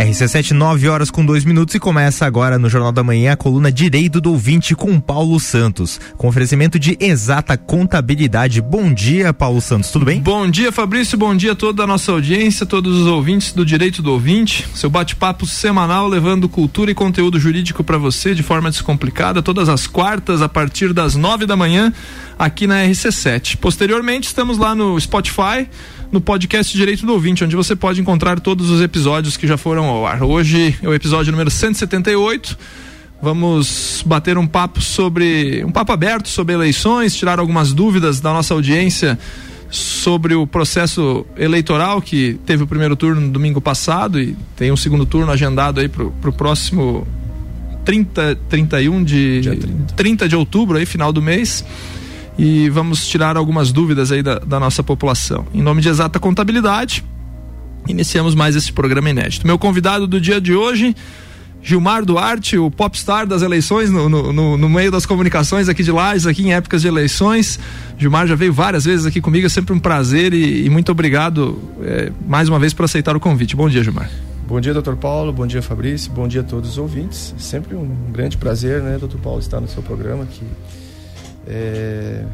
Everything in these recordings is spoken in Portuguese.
RC7, 9 horas com 2 minutos e começa agora no Jornal da Manhã a coluna Direito do Ouvinte com Paulo Santos, com oferecimento de exata contabilidade. Bom dia, Paulo Santos, tudo bem? Bom dia, Fabrício, bom dia a toda a nossa audiência, todos os ouvintes do Direito do Ouvinte. Seu bate-papo semanal levando cultura e conteúdo jurídico para você de forma descomplicada, todas as quartas a partir das 9 da manhã aqui na RC7. Posteriormente, estamos lá no Spotify no podcast Direito do Ouvinte, onde você pode encontrar todos os episódios que já foram ao ar. Hoje é o episódio número 178. Vamos bater um papo sobre. um papo aberto sobre eleições, tirar algumas dúvidas da nossa audiência sobre o processo eleitoral que teve o primeiro turno no domingo passado e tem um segundo turno agendado aí para o próximo 30, 31 de 30. 30 de outubro aí, final do mês e vamos tirar algumas dúvidas aí da, da nossa população. Em nome de Exata Contabilidade, iniciamos mais esse programa inédito. Meu convidado do dia de hoje, Gilmar Duarte, o popstar das eleições no, no, no, meio das comunicações aqui de Lages, aqui em épocas de eleições. Gilmar já veio várias vezes aqui comigo, é sempre um prazer e, e muito obrigado é, mais uma vez por aceitar o convite. Bom dia, Gilmar. Bom dia, doutor Paulo. Bom dia, Fabrício. Bom dia a todos os ouvintes. Sempre um grande prazer, né, doutor Paulo, estar no seu programa aqui é,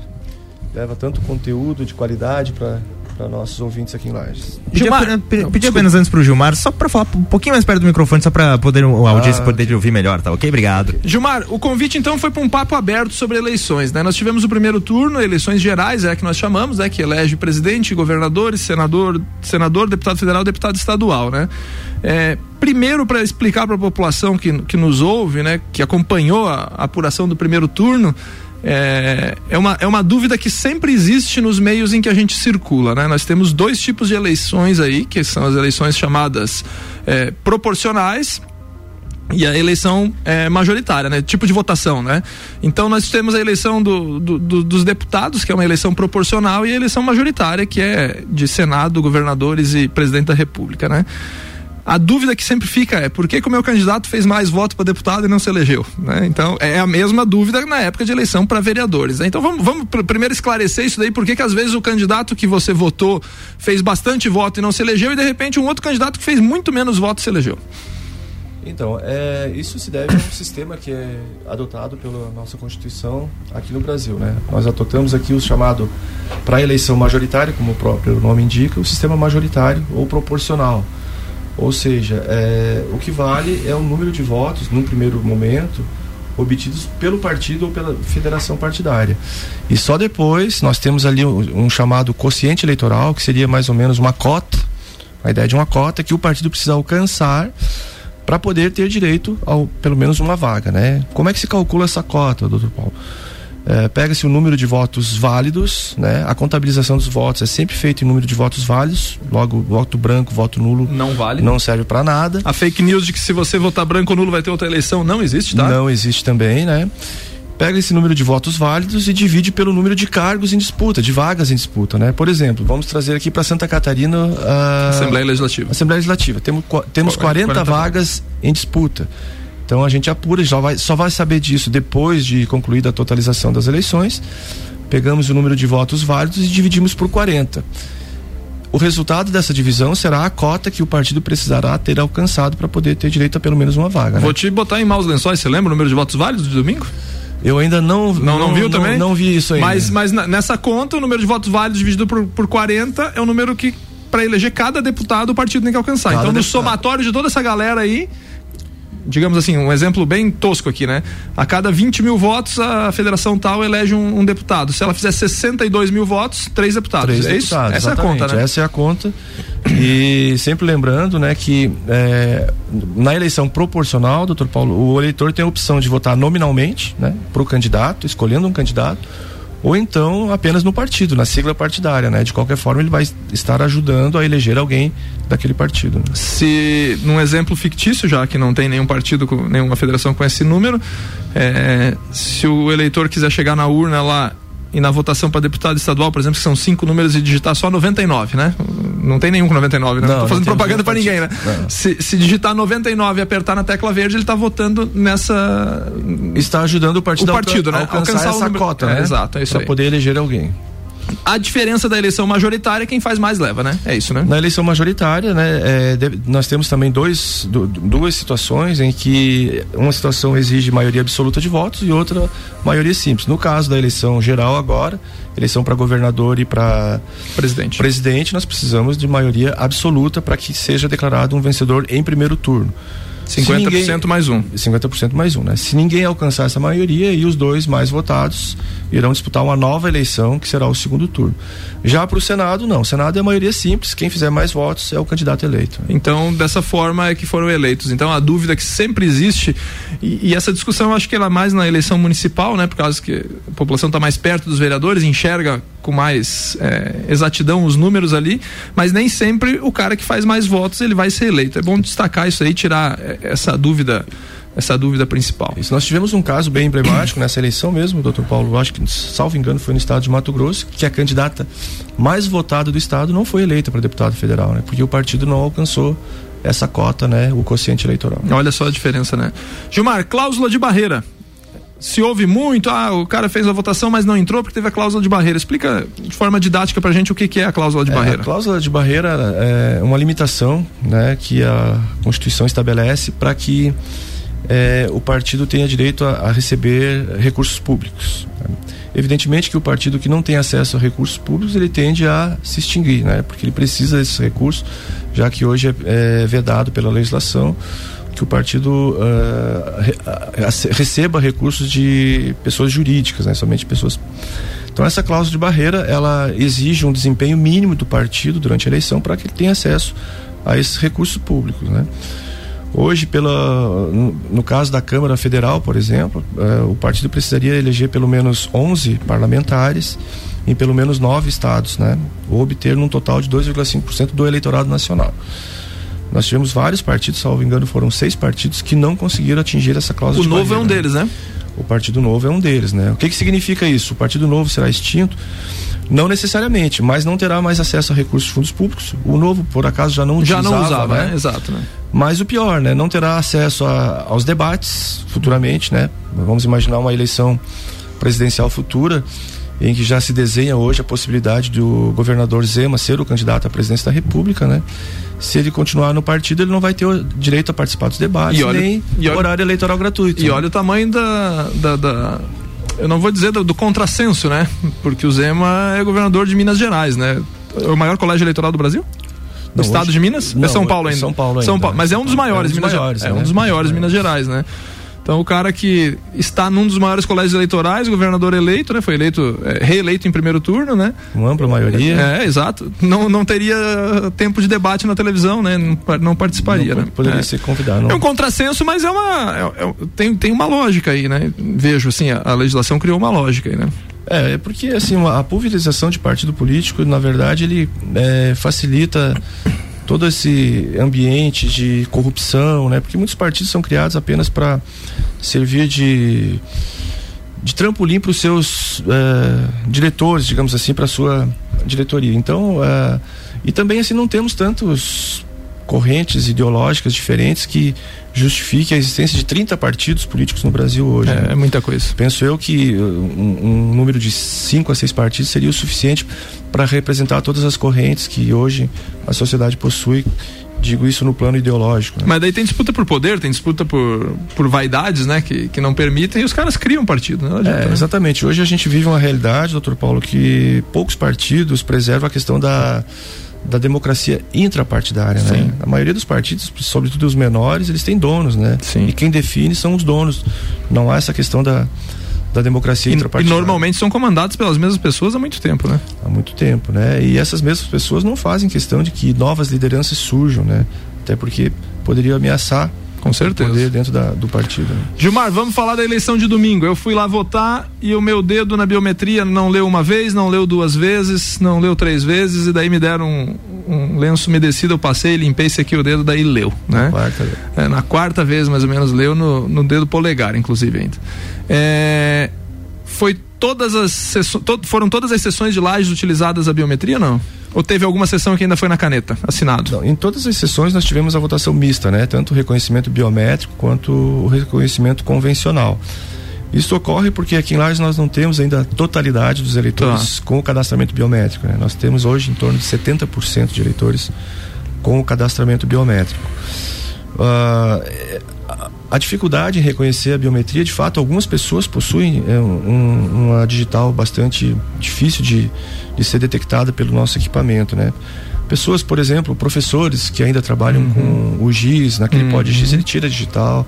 leva tanto conteúdo de qualidade para para nossos ouvintes aqui em Lages. Gilmar, pedi apenas antes pro Gilmar, só para falar um pouquinho mais perto do microfone, só para poder a audiência ah, poder ouvir melhor, tá ok? Obrigado. Gilmar, o convite então foi para um papo aberto sobre eleições, né? Nós tivemos o primeiro turno, eleições gerais, é que nós chamamos, né? Que elege presidente, governadores, senador, senador, deputado federal, deputado estadual, né? É, primeiro para explicar para a população que, que nos ouve, né? Que acompanhou a, a apuração do primeiro turno, é, é, uma, é uma dúvida que sempre existe nos meios em que a gente circula, né? Nós temos dois tipos de eleições aí, que são as eleições chamadas é, proporcionais e a eleição é, majoritária, né? Tipo de votação, né? Então nós temos a eleição do, do, do, dos deputados, que é uma eleição proporcional, e a eleição majoritária, que é de Senado, governadores e presidente da República, né? A dúvida que sempre fica é por que, que o meu candidato fez mais votos para deputado e não se elegeu? Né? Então, é a mesma dúvida na época de eleição para vereadores. Né? Então, vamos, vamos primeiro esclarecer isso daí, por que, que às vezes o candidato que você votou fez bastante voto e não se elegeu, e de repente um outro candidato que fez muito menos votos se elegeu. Então, é, isso se deve a um sistema que é adotado pela nossa Constituição aqui no Brasil. Né? Nós adotamos aqui o chamado, para eleição majoritária, como o próprio nome indica, o sistema majoritário ou proporcional. Ou seja, é, o que vale é o número de votos, num primeiro momento, obtidos pelo partido ou pela federação partidária. E só depois nós temos ali um, um chamado quociente eleitoral, que seria mais ou menos uma cota, a ideia de uma cota que o partido precisa alcançar para poder ter direito ao pelo menos uma vaga, né? Como é que se calcula essa cota, doutor Paulo? É, pega-se o número de votos válidos, né? A contabilização dos votos é sempre feita em número de votos válidos. Logo, voto branco, voto nulo não vale, não serve para nada. A fake news de que se você votar branco ou nulo vai ter outra eleição não existe, tá? Não existe também, né? Pega esse número de votos válidos e divide pelo número de cargos em disputa, de vagas em disputa, né? Por exemplo, vamos trazer aqui para Santa Catarina a Assembleia Legislativa. Assembleia Legislativa. Temos, temos 40, 40 vagas em disputa. Então a gente apura, só vai, só vai saber disso depois de concluída a totalização das eleições. Pegamos o número de votos válidos e dividimos por 40. O resultado dessa divisão será a cota que o partido precisará ter alcançado para poder ter direito a pelo menos uma vaga. Vou né? te botar em maus lençóis, você lembra o número de votos válidos de domingo? Eu ainda não. Não, não, não viu também? Não, vi isso ainda. Mas, mas nessa conta, o número de votos válidos dividido por, por 40 é o número que, para eleger cada deputado, o partido tem que alcançar. Cada então, no deputado. somatório de toda essa galera aí, digamos assim, um exemplo bem tosco aqui, né? A cada 20 mil votos, a federação tal elege um, um deputado. Se ela fizer 62 mil votos, três deputados. Três é deputados, isso? Essa é a conta, né? Essa é a conta. E sempre lembrando, né, que é, na eleição proporcional, doutor Paulo, o eleitor tem a opção de votar nominalmente, né, para o candidato, escolhendo um candidato ou então apenas no partido, na sigla partidária, né? De qualquer forma, ele vai estar ajudando a eleger alguém daquele partido. Né? Se, num exemplo fictício, já que não tem nenhum partido, nenhuma federação com esse número, é, se o eleitor quiser chegar na urna lá e na votação para deputado estadual, por exemplo, que são cinco números e digitar só 99, né? Não tem nenhum com 99, né? Não, não tô fazendo propaganda para ninguém, né? Se, se, digitar 99 e apertar na tecla verde, ele está votando nessa. Está ajudando o partido, o partido, né? alcançar, alcançar essa número... cota, é, né? Exato, é isso Para poder eleger alguém. A diferença da eleição majoritária, quem faz mais leva, né? É isso, né? Na eleição majoritária, né, é, nós temos também dois, do, duas situações em que uma situação exige maioria absoluta de votos e outra maioria simples. No caso da eleição geral agora, eleição para governador e para presidente. presidente, nós precisamos de maioria absoluta para que seja declarado um vencedor em primeiro turno. 50% ninguém, mais um. 50% mais um, né? Se ninguém alcançar essa maioria e os dois mais votados irão disputar uma nova eleição que será o segundo turno. Já para o Senado, não. O Senado é a maioria simples, quem fizer mais votos é o candidato eleito. Então, dessa forma é que foram eleitos. Então, a dúvida que sempre existe, e, e essa discussão eu acho que ela é mais na eleição municipal, né? Por causa que a população está mais perto dos vereadores, enxerga com mais é, exatidão os números ali, mas nem sempre o cara que faz mais votos ele vai ser eleito. É bom destacar isso aí, tirar é, essa dúvida essa dúvida principal. Isso, nós tivemos um caso bem emblemático nessa eleição mesmo, doutor Paulo, acho que, salvo engano, foi no estado de Mato Grosso, que a candidata mais votada do estado não foi eleita para deputado federal, né? Porque o partido não alcançou essa cota, né? O quociente eleitoral. Olha só a diferença, né? Gilmar, cláusula de barreira se ouve muito, ah, o cara fez a votação, mas não entrou porque teve a cláusula de barreira. Explica de forma didática pra gente o que, que é a cláusula de é, barreira. A cláusula de barreira é uma limitação né, que a Constituição estabelece para que é, o partido tenha direito a, a receber recursos públicos. Evidentemente que o partido que não tem acesso a recursos públicos, ele tende a se extinguir, né? Porque ele precisa desses recursos, já que hoje é, é vedado pela legislação que o partido uh, receba recursos de pessoas jurídicas, né? somente pessoas. Então essa cláusula de barreira ela exige um desempenho mínimo do partido durante a eleição para que ele tenha acesso a esses recursos públicos, né? Hoje, pela, no, caso da Câmara Federal, por exemplo, uh, o partido precisaria eleger pelo menos 11 parlamentares em pelo menos nove estados, né? Ou obter num total de 2,5% do eleitorado nacional. Nós tivemos vários partidos, salvo engano, foram seis partidos que não conseguiram atingir essa cláusula. O novo barreira, é um deles, né? O Partido Novo é um deles, né? O que, que significa isso? O Partido Novo será extinto? Não necessariamente, mas não terá mais acesso a recursos de fundos públicos. O Novo, por acaso, já não já não usava, né? né? Exato, né? Mas o pior, né? Não terá acesso a, aos debates futuramente, né? Vamos imaginar uma eleição presidencial futura em que já se desenha hoje a possibilidade do governador Zema ser o candidato à presidência da República, né? Se ele continuar no partido, ele não vai ter direito a participar dos debates, olha, nem olha, horário eleitoral gratuito. E né? olha o tamanho da, da, da eu não vou dizer do, do, contrassenso, né? Porque o Zema é governador de Minas Gerais, né? É o maior colégio eleitoral do Brasil? Do estado hoje, de Minas? Não, é São Paulo ainda. São Paulo ainda. São Paulo, mas é um dos maiores, é um dos Minas maiores, Gerais. É, é um dos maiores Minas Gerais, né? Então o cara que está num dos maiores colégios eleitorais, governador eleito, né? Foi eleito, é, reeleito em primeiro turno, né? Com ampla maioria. É, é, exato. Não, não teria tempo de debate na televisão, né? Não, não participaria, não, né? Poderia é. ser convidado. Não. É um contrassenso, mas é uma. É, é, tem, tem uma lógica aí, né? Vejo assim, a, a legislação criou uma lógica aí, né? É, é porque assim, a pulverização de partido político, na verdade, ele é, facilita todo esse ambiente de corrupção, né? Porque muitos partidos são criados apenas para servir de de trampolim para os seus uh, diretores, digamos assim, para a sua diretoria. Então, uh, e também assim não temos tantos correntes ideológicas diferentes que justifique a existência de 30 partidos políticos no Brasil hoje. É, né? é muita coisa. Penso eu que uh, um, um número de 5 a 6 partidos seria o suficiente para representar todas as correntes que hoje a sociedade possui digo isso no plano ideológico. Né? Mas daí tem disputa por poder, tem disputa por, por vaidades, né? Que, que não permitem e os caras criam partido. Né? Adianta, é, exatamente. Hoje a gente vive uma realidade, doutor Paulo, que poucos partidos preservam a questão da da democracia intrapartidária, né? Sim. né? A maioria dos partidos, sobretudo os menores, eles têm donos, né? Sim. E quem define são os donos. Não há essa questão da, da democracia e. E normalmente são comandados pelas mesmas pessoas há muito tempo, né? Há muito tempo, né? E essas mesmas pessoas não fazem questão de que novas lideranças surjam, né? Até porque poderiam ameaçar com certeza. Poder dentro da, do partido. Né? Gilmar, vamos falar da eleição de domingo. Eu fui lá votar e o meu dedo na biometria não leu uma vez, não leu duas vezes, não leu três vezes e daí me deram um, um lenço umedecido, eu passei, limpei esse aqui o dedo, daí leu, né? Na quarta vez. É, na quarta vez, mais ou menos, leu no, no dedo polegar, inclusive ainda. É, foi todas as to, foram todas as sessões de lajes utilizadas a biometria, não? Ou teve alguma sessão que ainda foi na caneta, assinado? Não, em todas as sessões nós tivemos a votação mista, né? Tanto o reconhecimento biométrico quanto o reconhecimento convencional. Isso ocorre porque aqui em Lages nós não temos ainda a totalidade dos eleitores tá. com o cadastramento biométrico. Né? Nós temos hoje em torno de 70% de eleitores com o cadastramento biométrico. Uh, a dificuldade em reconhecer a biometria, de fato, algumas pessoas possuem é, um, uma digital bastante difícil de, de ser detectada pelo nosso equipamento, né? Pessoas, por exemplo, professores que ainda trabalham uhum. com o GIS, naquele uhum. pod GIS, ele tira digital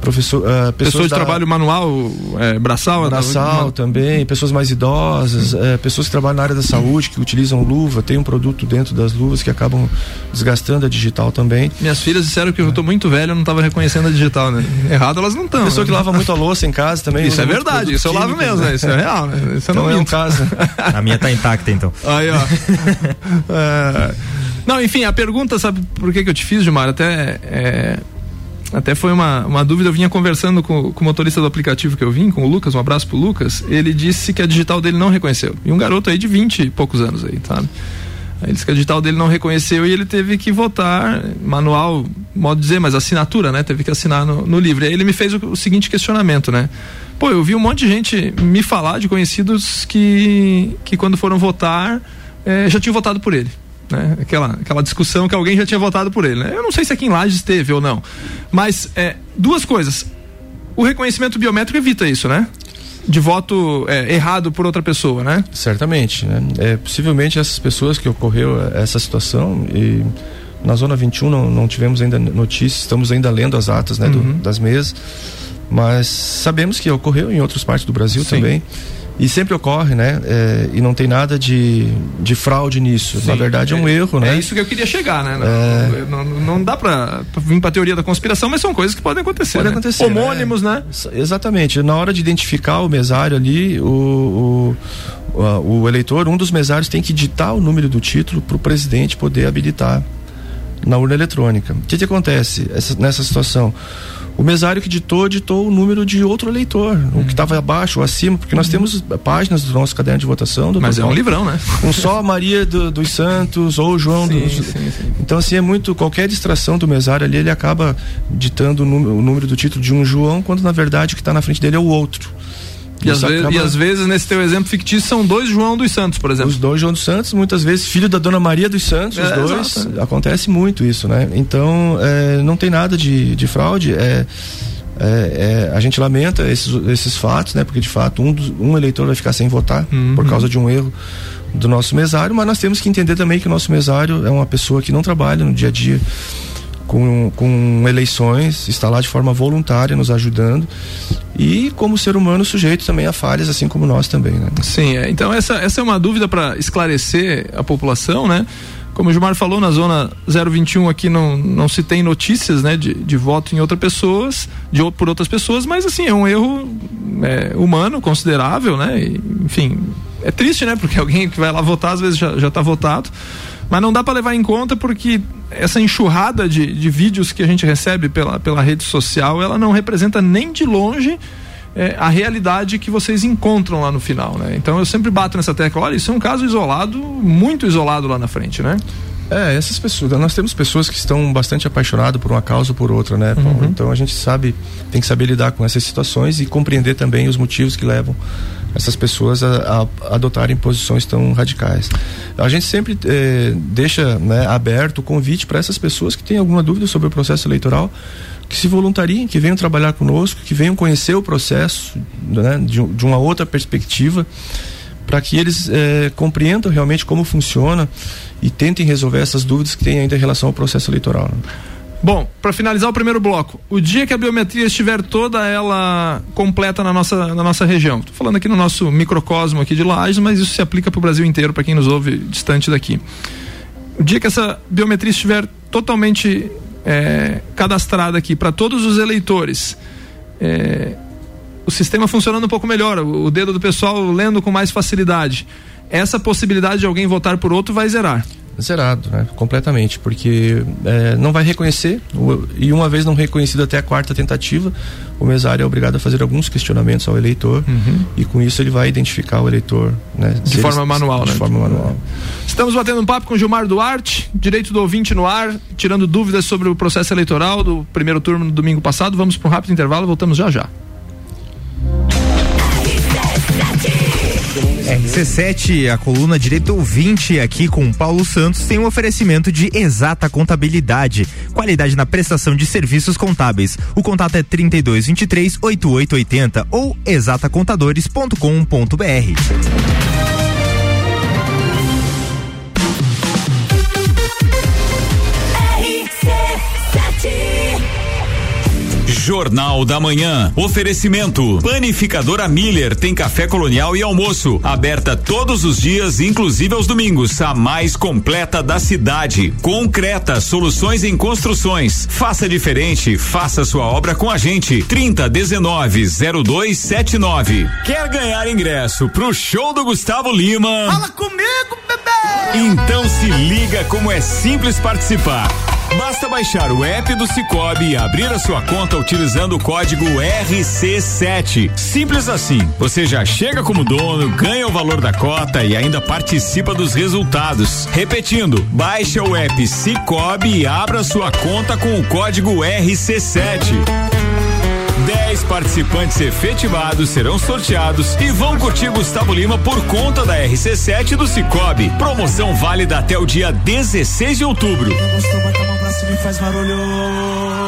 professor, uh, pessoas, pessoas de da, trabalho manual, é, braçal, braçal da, também, pessoas mais idosas, é, pessoas que trabalham na área da saúde que utilizam luva, tem um produto dentro das luvas que acabam desgastando a digital também. Minhas filhas disseram que eu estou muito velho, eu não estava reconhecendo a digital, né? Errado elas não estão. Pessoa né? que lava muito a louça em casa também. Isso é verdade, isso eu lavo mesmo, né? Isso é real, né? Isso então não é um caso. a minha tá intacta então. Aí, ó. é... Não, enfim, a pergunta, sabe por que, que eu te fiz, Gilmar? Até é, até foi uma, uma dúvida, eu vinha conversando com, com o motorista do aplicativo que eu vim, com o Lucas, um abraço pro Lucas, ele disse que a digital dele não reconheceu. E um garoto aí de 20 e poucos anos aí, sabe? Ele disse que a digital dele não reconheceu e ele teve que votar, manual, modo de dizer, mas assinatura, né? Teve que assinar no, no livro. Aí ele me fez o, o, seguinte questionamento, né? Pô, eu vi um monte de gente me falar de conhecidos que, que quando foram votar, eh, já tinham votado por ele né? Aquela, aquela discussão que alguém já tinha votado por ele, né? Eu não sei se aqui em Lages teve ou não, mas é, duas coisas. O reconhecimento biométrico evita isso, né? De voto é, errado por outra pessoa, né? Certamente, né? É, possivelmente essas pessoas que ocorreu essa situação e na zona 21 não, não tivemos ainda notícias, estamos ainda lendo as atas, né, uhum. do, das mesas, mas sabemos que ocorreu em outras partes do Brasil Sim. também. E sempre ocorre, né? É, e não tem nada de, de fraude nisso. Sim, Na verdade, é, um erro, né? É isso que eu queria chegar, né? É... Não, não, dá para vir para teoria da conspiração, mas são coisas que podem acontecer. Pode né? acontecer. Homônimos, né? né? Exatamente. Na hora de identificar o mesário ali, o, o, o eleitor, um dos mesários tem que ditar o número do título para o presidente poder habilitar na urna eletrônica. O que, que acontece essa, nessa situação? O mesário que ditou, ditou o número de outro eleitor, o que estava abaixo ou acima, porque nós uhum. temos páginas do nosso caderno de votação. Mas é um livrão, né? Um só Maria do, dos Santos ou João sim, dos. Sim, sim. Então, assim, é muito. Qualquer distração do mesário ali, ele acaba ditando o número, o número do título de um João, quando na verdade o que está na frente dele é o outro. E às, vezes, acaba... e às, vezes, nesse teu exemplo fictício, são dois João dos Santos, por exemplo. Os dois João dos Santos, muitas vezes filho da Dona Maria dos Santos, é, os dois. Exato. Acontece muito isso, né? Então, é, não tem nada de, de fraude. É, é, é, a gente lamenta esses, esses fatos, né? Porque de fato um, um eleitor vai ficar sem votar uhum. por causa de um erro do nosso mesário, mas nós temos que entender também que o nosso mesário é uma pessoa que não trabalha no dia a dia com, com eleições, está lá de forma voluntária nos ajudando e como ser humano sujeito também a falhas, assim como nós também, né? Sim, é, então essa, essa é uma dúvida para esclarecer a população, né? Como o Gilmar falou, na zona 021 aqui não, não se tem notícias né, de, de voto em outras pessoas, de, por outras pessoas, mas assim, é um erro é, humano considerável, né? E, enfim, é triste, né? Porque alguém que vai lá votar, às vezes já está votado. Mas não dá para levar em conta porque essa enxurrada de, de vídeos que a gente recebe pela, pela rede social, ela não representa nem de longe é, a realidade que vocês encontram lá no final, né? Então eu sempre bato nessa tecla, olha, isso é um caso isolado, muito isolado lá na frente, né? É, essas pessoas, nós temos pessoas que estão bastante apaixonadas por uma causa ou por outra, né? Uhum. Então a gente sabe, tem que saber lidar com essas situações e compreender também os motivos que levam essas pessoas a, a adotarem posições tão radicais. A gente sempre eh, deixa né, aberto o convite para essas pessoas que têm alguma dúvida sobre o processo eleitoral que se voluntariem, que venham trabalhar conosco, que venham conhecer o processo né, de, de uma outra perspectiva, para que eles eh, compreendam realmente como funciona e tentem resolver essas dúvidas que têm ainda em relação ao processo eleitoral. Né? Bom, para finalizar o primeiro bloco, o dia que a biometria estiver toda ela completa na nossa, na nossa região, estou falando aqui no nosso microcosmo aqui de Lages, mas isso se aplica para o Brasil inteiro, para quem nos ouve distante daqui. O dia que essa biometria estiver totalmente é, cadastrada aqui para todos os eleitores, é, o sistema funcionando um pouco melhor, o, dedo do pessoal lendo com mais facilidade, essa possibilidade de alguém votar por outro vai zerar zerado, né? Completamente, porque é, não vai reconhecer e uma vez não reconhecido até a quarta tentativa, o mesário é obrigado a fazer alguns questionamentos ao eleitor uhum. e com isso ele vai identificar o eleitor, né? De forma ele, manual, de né? forma manual. Estamos batendo um papo com Gilmar Duarte, direito do ouvinte no ar, tirando dúvidas sobre o processo eleitoral do primeiro turno no domingo passado. Vamos para um rápido intervalo, voltamos já já. RC7, a coluna Direito Ouvinte, aqui com Paulo Santos, tem um oferecimento de exata contabilidade, qualidade na prestação de serviços contábeis. O contato é 3223 8880 ou exatacontadores.com.br. Jornal da Manhã. Oferecimento. Panificadora Miller tem café colonial e almoço. Aberta todos os dias, inclusive aos domingos. A mais completa da cidade. Concreta, soluções em construções. Faça diferente, faça sua obra com a gente. 30 19 0279. Quer ganhar ingresso pro show do Gustavo Lima? Fala comigo, bebê! Então se liga como é simples participar. Basta baixar o app do Cicobi e abrir a sua conta utilizando o código RC7. Simples assim. Você já chega como dono, ganha o valor da cota e ainda participa dos resultados. Repetindo, baixa o app Cicobi e abra sua conta com o código RC7. 10 participantes efetivados serão sorteados e vão curtir Gustavo Lima por conta da RC7 do Cicobi. Promoção válida até o dia 16 de outubro faz barulho.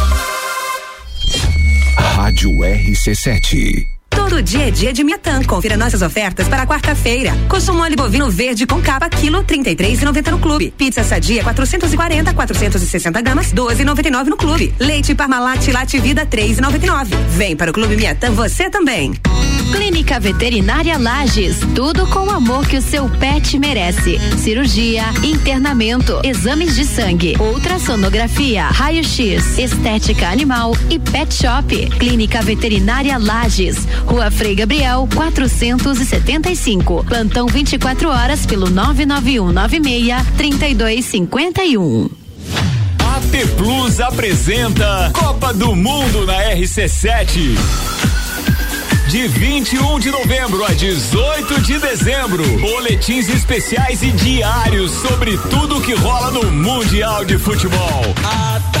Rádio RC7. Todo dia é dia de Miatã. Confira nossas ofertas para quarta-feira. Coxo mole bovino verde com capa, quilo, 33,90 no clube. Pizza sadia, 440, 460 gramas, 12,99 no clube. Leite Parmalat Late Vida, 3,99. Vem para o Clube Miatã você também. Clínica Veterinária Lages. Tudo com o amor que o seu pet merece. Cirurgia, internamento, exames de sangue, ultrassonografia, raio-x, estética animal e pet shop. Clínica Veterinária Lages. Rua Frei Gabriel, 475. Plantão 24 horas pelo 99196 3251. AT Plus apresenta Copa do Mundo na RC7. De 21 de novembro a 18 de dezembro, boletins especiais e diários sobre tudo que rola no Mundial de Futebol. A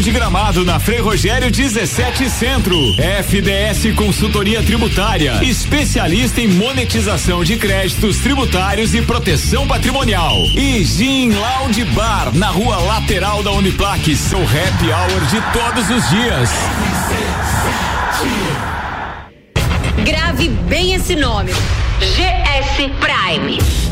de gramado na Frei Rogério 17 Centro. FDS Consultoria Tributária, especialista em monetização de créditos tributários e proteção patrimonial. E Gin Lounge Bar, na rua lateral da Uniplaque, seu happy hour de todos os dias. Grave bem esse nome. GS Prime.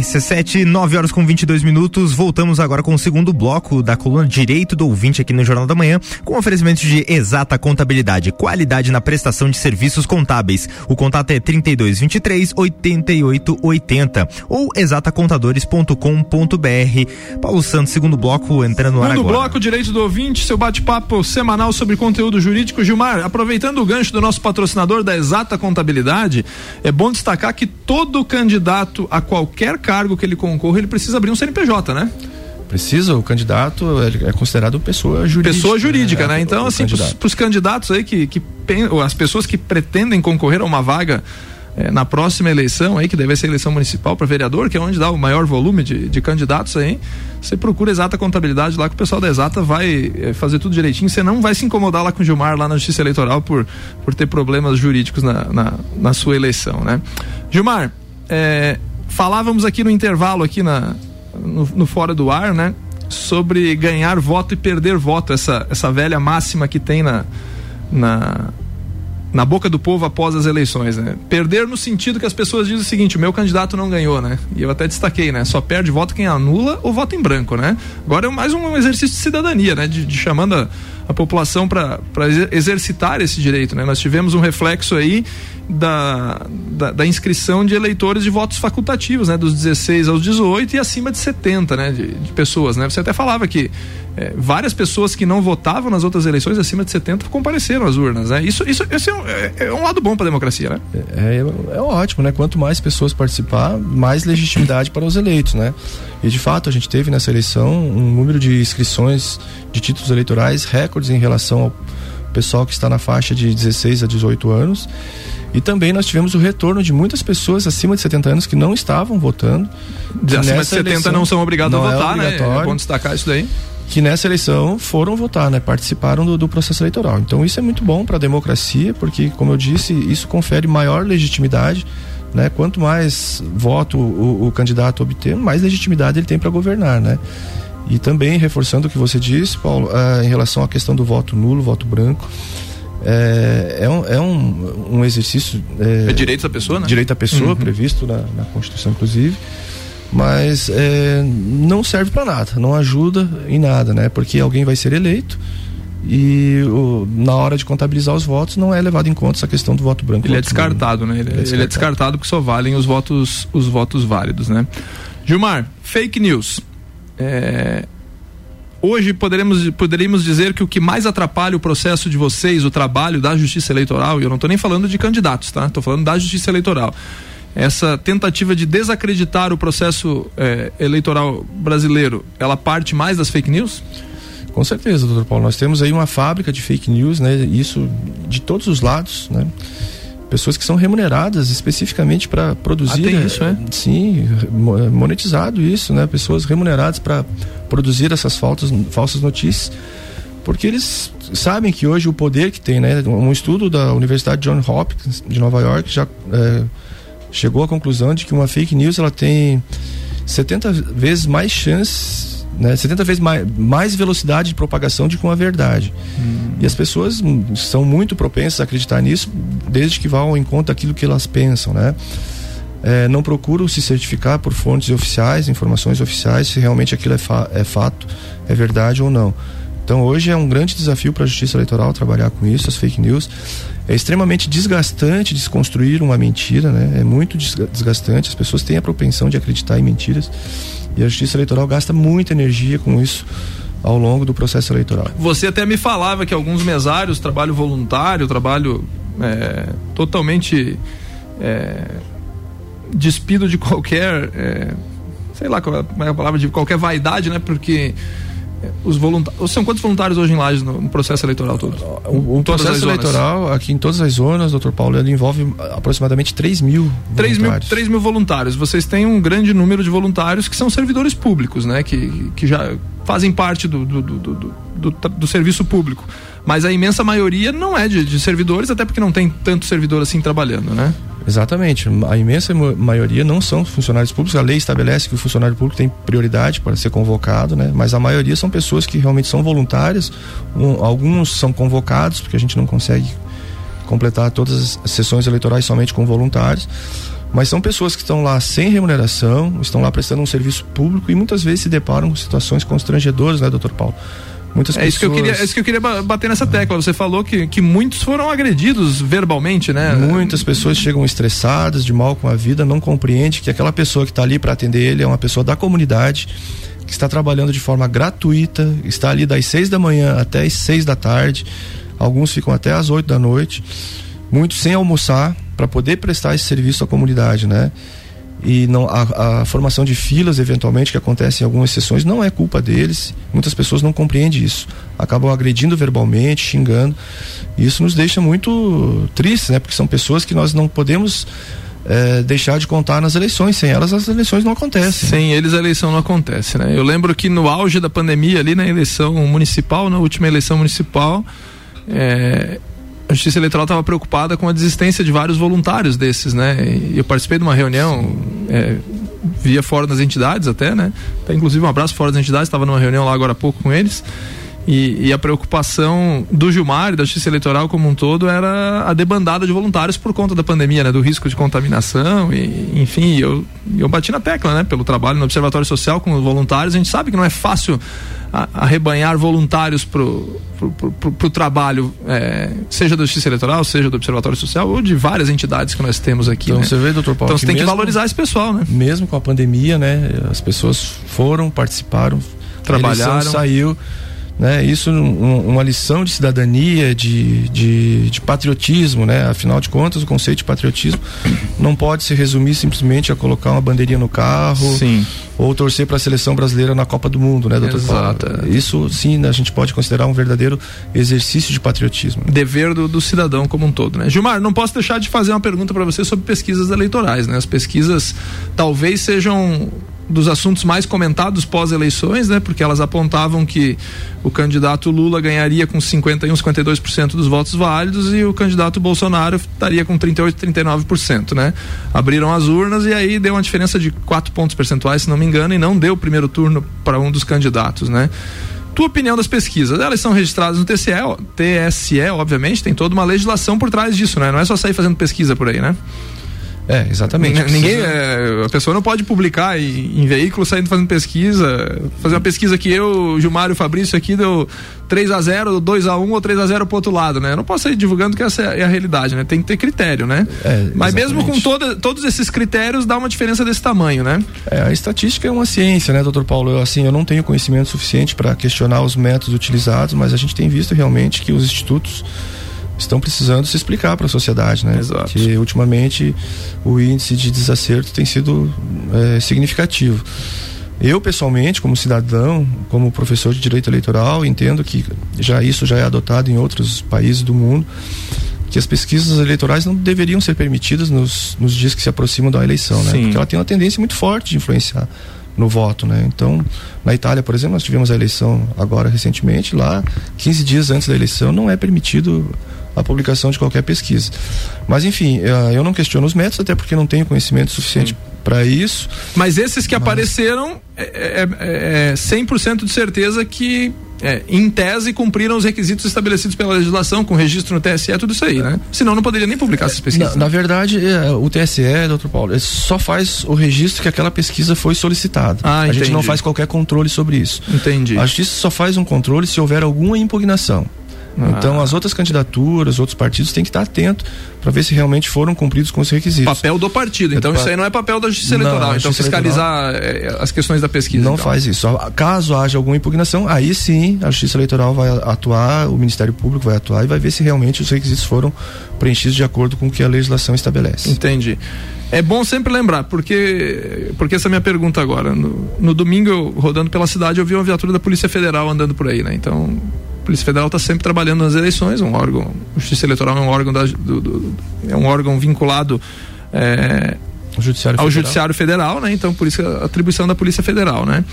RC7, 9 horas com 22 minutos. Voltamos agora com o segundo bloco da coluna Direito do Ouvinte aqui no Jornal da Manhã, com oferecimento de exata contabilidade, qualidade na prestação de serviços contábeis. O contato é 3223 8880 ou exatacontadores.com.br. Paulo Santos, segundo bloco, entrando no ar Segundo agora. bloco, Direito do Ouvinte, seu bate-papo semanal sobre conteúdo jurídico. Gilmar, aproveitando o gancho do nosso patrocinador da Exata Contabilidade, é bom destacar que todo candidato a qualquer cargo que ele concorra, ele precisa abrir um CNPJ, né? Precisa, o candidato é é considerado pessoa jurídica. Pessoa jurídica, né? O- Então, o assim, para os candidatos aí que, que as pessoas que pretendem concorrer a uma vaga eh, na próxima eleição aí, que deve ser a eleição municipal para vereador, que é onde dá o maior volume de, de candidatos aí, você procura exata contabilidade lá que o pessoal da exata vai eh, fazer tudo direitinho. Você não vai se incomodar lá com o Gilmar lá na Justiça Eleitoral por, por ter problemas jurídicos na, na, na sua eleição, né? Gilmar, eh, falávamos aqui no intervalo aqui na, no, no fora do ar, né? Sobre ganhar voto e perder voto, essa, essa velha máxima que tem na, na, na boca do povo após as eleições, né? Perder no sentido que as pessoas dizem o seguinte, o meu candidato não ganhou, né? E eu até destaquei, né? Só perde voto quem anula ou vota em branco, né? Agora é mais um exercício de cidadania, né? De, de chamando a, a população para exercitar esse direito, né? Nós tivemos um reflexo aí da, da, da inscrição de eleitores de votos facultativos, né? Dos 16 aos 18 e acima de 70, né? De, de pessoas, né? Você até falava que eh, várias pessoas que não votavam nas outras eleições acima de 70 compareceram às urnas, né? Isso, isso esse é, um, é- é um lado bom para a democracia, né? É, é ótimo, né? Quanto mais pessoas participar, mais legitimidade para os eleitos, né? E de fato a gente teve nessa eleição um número de inscrições de títulos eleitorais recordes em relação ao pessoal que está na faixa de 16 a 18 anos. E também nós tivemos o retorno de muitas pessoas acima de 70 anos que não estavam votando. De acima de Nessa 70 eleição não são obrigados não a é votar, né? É bom destacar isso daí. que nessa eleição foram votar, né? Participaram do, do processo eleitoral. Então isso é muito bom para a democracia, porque, como eu disse, isso confere maior legitimidade. Né? Quanto mais voto o, o candidato obter, mais legitimidade ele tem para governar, né? E também reforçando o que você disse, Paulo, ah, em relação à questão do voto nulo, voto branco, é, é, um, é um, um exercício É direito da pessoa, né? direito da pessoa, Uhum. previsto na, na Constituição, inclusive. Mas é, não serve para nada, não ajuda em nada, né? Porque alguém vai ser eleito e o- na hora de contabilizar os votos não é levado em conta essa questão do voto branco. Ele é descartado, né? Ele, Ele é ele é descartado. descartado porque só valem os votos, os votos válidos, né? Gilmar, fake news. É, Hoje poderemos, poderíamos dizer que o que mais atrapalha o processo de vocês, o trabalho da Justiça Eleitoral, e eu não estou nem falando de candidatos, tá? Estou falando da Justiça Eleitoral. Essa tentativa de desacreditar o processo é, eleitoral brasileiro, ela parte mais das fake news? Com certeza, doutor Paulo. Nós temos aí uma fábrica de fake news, né? Isso de todos os lados, né? Pessoas que são remuneradas especificamente para produzir. Ah, isso, é? Sim, mo- é monetizado isso, né? Pessoas remuneradas para produzir essas faltas, falsas notícias, porque eles sabem que hoje o poder que tem, né? Um estudo da Universidade John Hopkins de Nova York já eh, chegou à conclusão de que uma fake news ela tem 70 vezes mais chances, né, 70 vezes mais, mais velocidade de propagação de que uma verdade. E as pessoas hum, são muito propensas a acreditar nisso, desde que vão em conta aquilo que elas pensam, né? É, não procuram se certificar por fontes oficiais, informações oficiais, se realmente aquilo é, fa- é fato, é verdade ou não. Então hoje é um grande desafio para a Justiça Eleitoral trabalhar com isso, as fake news. É extremamente desgastante desconstruir uma mentira, né? É muito desga- desgastante. As pessoas têm a propensão de acreditar em mentiras e a Justiça Eleitoral gasta muita energia com isso ao longo do processo eleitoral. Você até me falava que alguns mesários, trabalho voluntário, trabalho é, totalmente é, despido de qualquer, é, sei lá qual é a palavra, de qualquer vaidade, né? Porque os voluntários. São quantos voluntários hoje em Lages no, processo eleitoral todo? O, o Todas as processo zonas. eleitoral, aqui em todas as zonas, doutor Paulo, ele envolve aproximadamente 3 mil 3 mil, voluntários. 3 mil voluntários. Vocês têm um grande número de voluntários que são servidores públicos, né? Que, que já fazem parte do, do, do, do, do- do serviço público. Mas a imensa maioria não é de, de servidores, até porque não tem tanto servidor assim trabalhando, né? Exatamente. A imensa ma- maioria não são funcionários públicos. A lei estabelece que o funcionário público tem prioridade para ser convocado, né? Mas a maioria são pessoas que realmente são voluntárias. Um- alguns são convocados, porque a gente não consegue completar todas as sessões eleitorais somente com voluntários. Mas são pessoas que estão lá sem remuneração, estão lá prestando um serviço público e muitas vezes se deparam com situações constrangedoras, né, doutor Paulo? Muitas É isso, que eu pessoas- queria, é isso que eu queria ba- bater nessa tecla. Você falou que, que muitos foram agredidos verbalmente, né? Muitas pessoas chegam estressadas, de mal com a vida, não compreende que aquela pessoa que está ali para atender ele é uma pessoa da comunidade, que está trabalhando de forma gratuita, está ali das seis da manhã até as seis da tarde, alguns ficam até às oito da noite, muitos sem almoçar para poder prestar esse serviço à comunidade, né? E não, a, a formação de filas, eventualmente, que acontece em algumas sessões, não é culpa deles. Muitas pessoas não compreendem isso. Acabam agredindo verbalmente, xingando. E isso nos deixa muito tristes, né? Porque são pessoas que nós não podemos eh, deixar de contar nas eleições. Sem elas, as eleições não acontecem. Sem eles a eleição não acontece, né? Eu lembro que no auge da pandemia, ali na eleição municipal, na última eleição municipal, é, a Justiça Eleitoral estava preocupada com a desistência de vários voluntários desses, né? E eu participei de uma reunião é, via fora das entidades até, né? Até, inclusive um abraço fora das entidades, estava numa reunião lá agora há pouco com eles. E, e a preocupação do Gilmar e da Justiça Eleitoral como um todo era a debandada de voluntários por conta da pandemia, né? Do risco de contaminação e, enfim, eu, eu bati na tecla, né? Pelo trabalho no Observatório Social com os voluntários, a gente sabe que não é fácil arrebanhar voluntários pro, pro, pro, pro- trabalho, é, seja da Justiça Eleitoral, seja do Observatório Social ou de várias entidades que nós temos aqui, Então né? você vê, doutor Paulo, Então você tem que mesmo- valorizar esse pessoal, né? Mesmo com a pandemia, né? As pessoas foram, participaram, Trabalharam. saiu. Né, isso um- uma lição de cidadania, de, de, de patriotismo, né? Afinal de contas, o conceito de patriotismo não pode se resumir simplesmente a colocar uma bandeirinha no carro Sim. ou torcer para a seleção brasileira na Copa do Mundo, né, doutor Exato. Paulo? Isso sim a gente pode considerar um verdadeiro exercício de patriotismo. dever do, do cidadão como um todo, né? Gilmar, não posso deixar de fazer uma pergunta para você sobre pesquisas eleitorais, né? As pesquisas talvez sejam dos assuntos mais comentados pós-eleições, né? Porque elas apontavam que o candidato Lula ganharia com 51, 52% dos votos válidos e o candidato Bolsonaro estaria com 38, 39%, né? Abriram as urnas e aí deu uma diferença de 4 pontos percentuais, se não me engano, e não deu o primeiro turno para um dos candidatos, né? Tua opinião das pesquisas? Elas são registradas no TSE, ó, TSE, obviamente, tem toda uma legislação por trás disso, né? Não é só sair fazendo pesquisa por aí, né? É, exatamente. N- Ninguém, é, a pessoa não pode publicar em, em veículo saindo fazendo pesquisa, fazer uma pesquisa que eu, o Gilmar e o Fabrício aqui deu 3 a 0 2 a 1 ou 3 a 0 pro outro lado, né? Eu não posso sair divulgando que essa é a realidade, né? Tem que ter critério, né? É, Mas mesmo com toda, todos esses critérios, dá uma diferença desse tamanho, né? É, a estatística é uma ciência, né, doutor Paulo? Eu, assim, eu não tenho conhecimento suficiente para questionar os métodos utilizados, mas a gente tem visto realmente que os institutos estão precisando se explicar para a sociedade, né? Exato. Que ultimamente o índice de desacerto tem sido é, significativo. Eu pessoalmente, como cidadão, como professor de direito eleitoral, entendo que já isso já é adotado em outros países do mundo que as pesquisas eleitorais não deveriam ser permitidas nos, nos dias que se aproximam da eleição, né? Sim. Porque ela tem uma tendência muito forte de influenciar no voto, né? Então, na Itália, por exemplo, nós tivemos a eleição agora recentemente, lá 15 dias antes da eleição não é permitido a publicação de qualquer pesquisa. Mas enfim, eh, eu não questiono os métodos até porque não tenho conhecimento suficiente para isso. Mas esses que apareceram, é, é, é 100% de certeza que, é, em tese, cumpriram os requisitos estabelecidos pela legislação, com registro no TSE, tudo isso aí, né? Senão não poderia nem publicar essas pesquisas. Na, na verdade, eh, o TSE, doutor Paulo, só faz o registro que aquela pesquisa foi solicitada. Ah, a gente entendi. não faz qualquer controle sobre isso. Entendi. A justiça só faz um controle se houver alguma impugnação. Ah. Então, as outras candidaturas, outros partidos têm que estar atentos para ver se realmente foram cumpridos com os requisitos. Papel do partido. É Então do isso aí não é papel da Justiça Não, Eleitoral. Então Justiça fiscalizar é, as questões da pesquisa. Não então. faz isso. Caso haja alguma impugnação, aí sim a Justiça Eleitoral vai atuar, o Ministério Público vai atuar e vai ver se realmente os requisitos foram preenchidos de acordo com o que a legislação estabelece. Entendi. É bom sempre lembrar, porque porque essa é a minha pergunta agora. No, no domingo, eu, rodando pela cidade, eu vi uma viatura da Polícia Federal andando por aí, né? Então, Polícia Federal está sempre trabalhando nas eleições, um órgão, a Justiça Eleitoral é um órgão da, do- do- é um órgão vinculado é, Judiciário ao Federal. Judiciário Federal, né? Então, por isso a atribuição da Polícia Federal, né?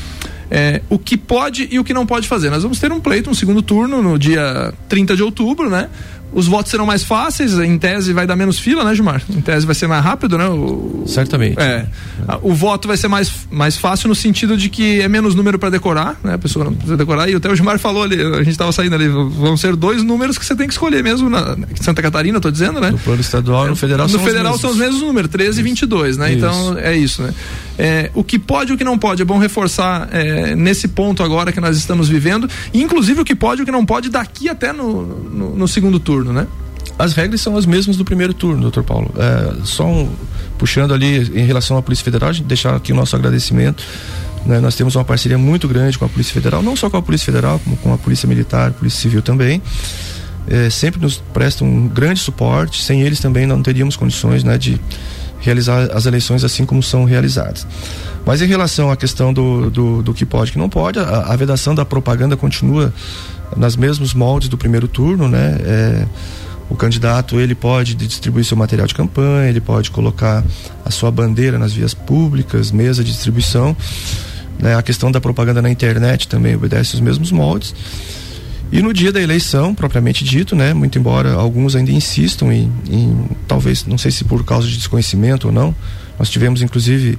É, o que pode e o que não pode fazer. Nós vamos ter um pleito, um segundo turno no dia 30 de outubro, né? Os votos serão mais fáceis, em tese vai dar menos fila, né, Gilmar? Em tese vai ser mais rápido, né? O, Certamente. É. O voto vai ser mais, mais fácil no sentido de que é menos número para decorar, né? A pessoa não precisa decorar. E até o Gilmar falou ali, a gente estava saindo ali, vão ser dois números que você tem que escolher mesmo na Santa Catarina, tô dizendo, né? No plano estadual e no federal no são federal os são os mesmos números, 13 e 22, né? Isso. Então é isso, né? É, o que pode e o que não pode, é bom reforçar é, nesse ponto agora que nós estamos vivendo, e inclusive o que pode e o que não pode daqui até no, no, no segundo turno, né? As regras são as mesmas do primeiro turno, doutor Paulo. É, só um, puxando ali em relação à Polícia Federal, a gente deixar aqui o nosso agradecimento. Né? Nós temos uma parceria muito grande com a Polícia Federal, não só com a Polícia Federal, como com a Polícia Militar, Polícia Civil também. É, sempre nos prestam um grande suporte. Sem eles também não teríamos condições né, de realizar as eleições assim como são realizadas. Mas em relação à questão do, do, do que pode e que não pode, a, a, vedação da propaganda continua nas mesmos moldes do primeiro turno, né? É, o candidato ele pode distribuir seu material de campanha, ele pode colocar a sua bandeira nas vias públicas, mesa de distribuição. Né? A questão da propaganda na internet também obedece os mesmos moldes. E no dia da eleição, propriamente dito, né, muito embora alguns ainda insistam em, em, talvez, não sei se por causa de desconhecimento ou não, nós tivemos inclusive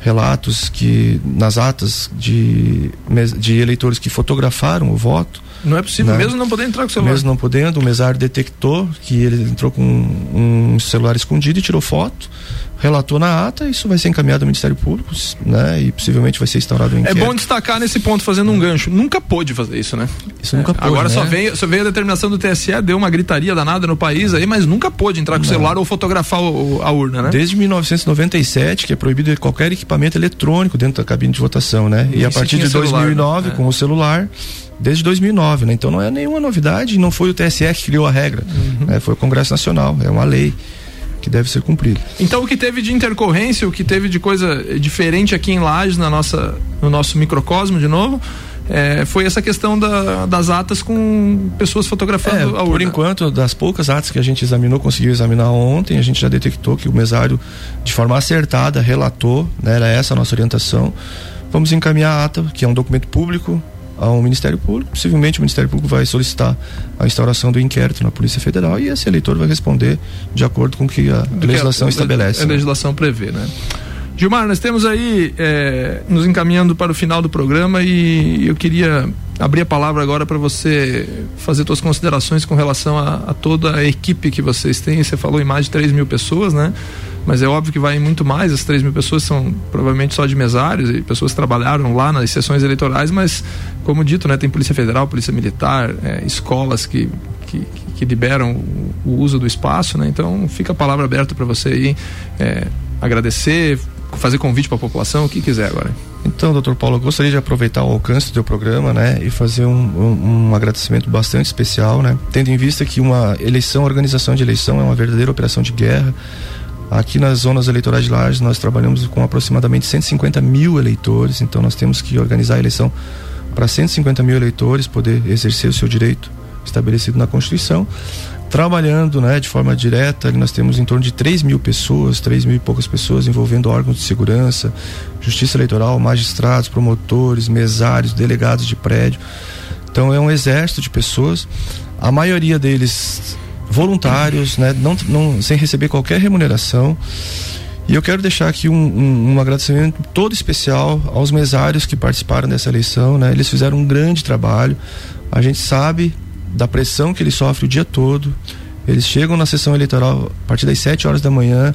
relatos que nas atas de, de eleitores que fotografaram o voto. Não é possível, né? mesmo não podendo entrar com o celular. Mesmo não podendo, o mesário detectou que ele entrou com um, celular escondido e tirou foto relatou na ata, isso vai ser encaminhado ao Ministério Público, né? E possivelmente vai ser instaurado um inquérito. É bom destacar nesse ponto, fazendo um gancho. Nunca pôde fazer isso, né? Isso nunca pôde. Agora né? só, veio, só veio a determinação do TSE, deu uma gritaria danada no país aí, mas nunca pôde entrar com o celular ou fotografar o, a urna, né? Desde 1997, que é proibido qualquer equipamento eletrônico dentro da cabine de votação, né? E, e a partir de 2009, celular, né? com o celular, desde 2009, né? Então não é nenhuma novidade, não foi o TSE que criou a regra, uhum. né? foi o Congresso Nacional, é uma lei que deve ser cumprido. Então o que teve de intercorrência, o que teve de coisa diferente aqui em Lages, na nossa, no nosso microcosmo de novo, é, foi essa questão da, das atas com pessoas fotografando é, a urna. Por enquanto, das poucas atas que a gente examinou, conseguiu examinar ontem, a gente já detectou que o mesário, de forma acertada, relatou, né, era essa a nossa orientação. Vamos encaminhar a ata, que é um documento público, ao Ministério Público. Possivelmente o Ministério Público vai solicitar a instauração do inquérito na Polícia Federal e esse eleitor vai responder de acordo com o que a do legislação que a, estabelece. A, né? legislação prevê, né? Gilmar, nós temos aí é, nos encaminhando para o final do programa e eu queria abrir a palavra agora para você fazer suas considerações com relação a, a, toda a equipe que vocês têm. Você falou em mais de 3 mil pessoas, né? Mas é óbvio que vai muito mais. As 3 mil pessoas são provavelmente só de mesários e pessoas que trabalharam lá nas sessões eleitorais, mas, como dito, né, tem Polícia Federal, Polícia Militar, é, escolas que, que, que liberam o, o, uso do espaço, né? Então fica a palavra aberta para você aí é, agradecer, fazer convite para a população, o que quiser agora. Então, doutor Paulo, eu gostaria de aproveitar o alcance do seu programa, né, e fazer um, um, um, agradecimento bastante especial, né, tendo em vista que uma eleição, organização de eleição é uma verdadeira operação de guerra. Aqui nas zonas eleitorais de Lages nós trabalhamos com aproximadamente 150 mil eleitores, então nós temos que organizar a eleição para 150 mil eleitores poder exercer o seu direito estabelecido na Constituição trabalhando né, de forma direta. Nós temos em torno de 3 mil pessoas, 3 mil e poucas pessoas envolvendo órgãos de segurança, justiça eleitoral, magistrados, promotores, mesários, delegados de prédio. Então é um exército de pessoas, a maioria deles voluntários, né, não, não, sem receber qualquer remuneração. E eu quero deixar aqui um, um, um, agradecimento todo especial aos mesários que participaram dessa eleição. Né? Eles fizeram um grande trabalho. A gente sabe da pressão que ele sofre o dia todo. Eles chegam na sessão eleitoral a partir das 7 horas da manhã,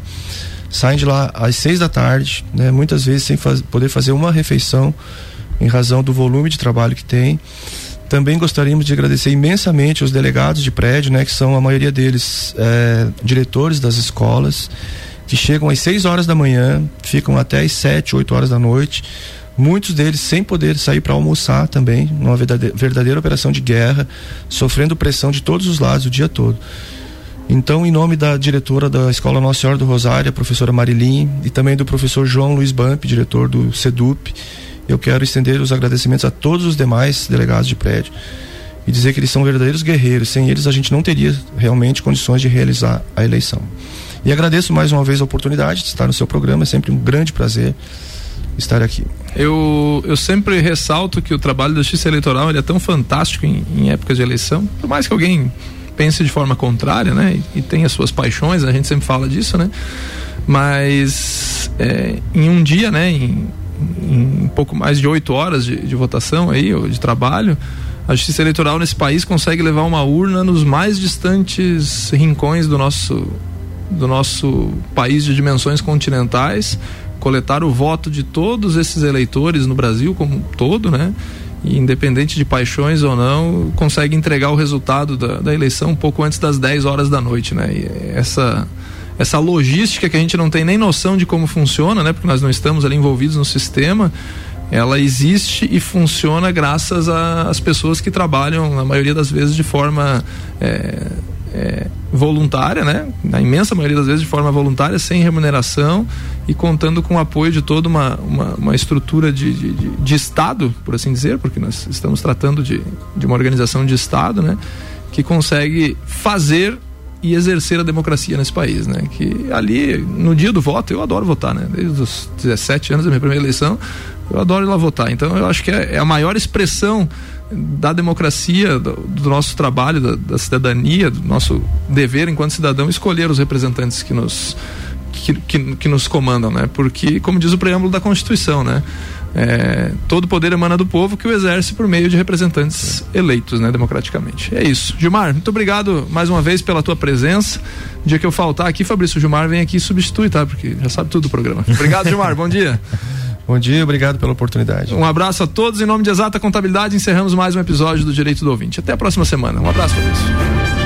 saem de lá às 6 da tarde, né, muitas vezes sem faz, poder fazer uma refeição em razão do volume de trabalho que tem. Também gostaríamos de agradecer imensamente os delegados de prédio, né, que são a maioria deles é, diretores das escolas, que chegam às 6 horas da manhã, ficam até às 7, 8 horas da noite muitos deles sem poder sair para almoçar também, numa verdadeira, verdadeira operação de guerra, sofrendo pressão de todos os lados o dia todo. Então, em nome da diretora da Escola Nossa Senhora do Rosário, a professora Marilim, e também do professor João Luiz Bamp, diretor do SEDUP, eu quero estender os agradecimentos a todos os demais delegados de prédio e dizer que eles são verdadeiros guerreiros. Sem eles, a gente não teria realmente condições de realizar a eleição. E agradeço mais uma vez a oportunidade de estar no seu programa, é sempre um grande prazer estar aqui. Eu, eu sempre ressalto que o trabalho da Justiça Eleitoral ele é tão fantástico em, em épocas de eleição, por mais que alguém pense de forma contrária, né? E, tem as suas paixões, a gente sempre fala disso, né? Mas é, em um dia, né? Em um pouco mais de oito horas de, de votação aí, de trabalho, a justiça eleitoral nesse país consegue levar uma urna nos mais distantes rincões do nosso do nosso país de dimensões continentais, coletar o voto de todos esses eleitores no Brasil como um todo, né? Independente de paixões ou não, consegue entregar o resultado da, da eleição um pouco antes das 10 horas da noite, né? E essa essa logística que a gente não tem nem noção de como funciona, né? Porque nós não estamos ali envolvidos no sistema, ela existe e funciona graças às pessoas que trabalham, na maioria das vezes, de forma é, é, voluntária, né? Na imensa maioria das vezes de forma voluntária, sem remuneração e contando com o apoio de toda uma, uma, uma estrutura de, de, de, Estado, por assim dizer, porque nós estamos tratando de, de uma organização de Estado, né? Que consegue fazer e exercer a democracia nesse país, né? Que ali, no dia do voto, eu adoro votar, né? Desde os 17 anos da minha primeira eleição, eu adoro ir lá votar. Então, eu acho que é, é a maior expressão da democracia, do, do nosso trabalho, da, da, cidadania, do nosso dever enquanto cidadão, escolher os representantes que nos que, que, que nos comandam, né? Porque, como diz o preâmbulo da Constituição, né? É, todo poder emana do povo que o exerce por meio de representantes eleitos, né, democraticamente. É isso. Gilmar, muito obrigado mais uma vez pela tua presença. dia que eu faltar aqui, Fabrício Gilmar vem aqui e substitui, tá? Porque já sabe tudo do programa. Obrigado, Gilmar. Bom dia. Bom dia, obrigado pela oportunidade. Um abraço a todos. Em nome de Exata Contabilidade, encerramos mais um episódio do Direito do Ouvinte. Até a próxima semana. Um abraço, Fabrício.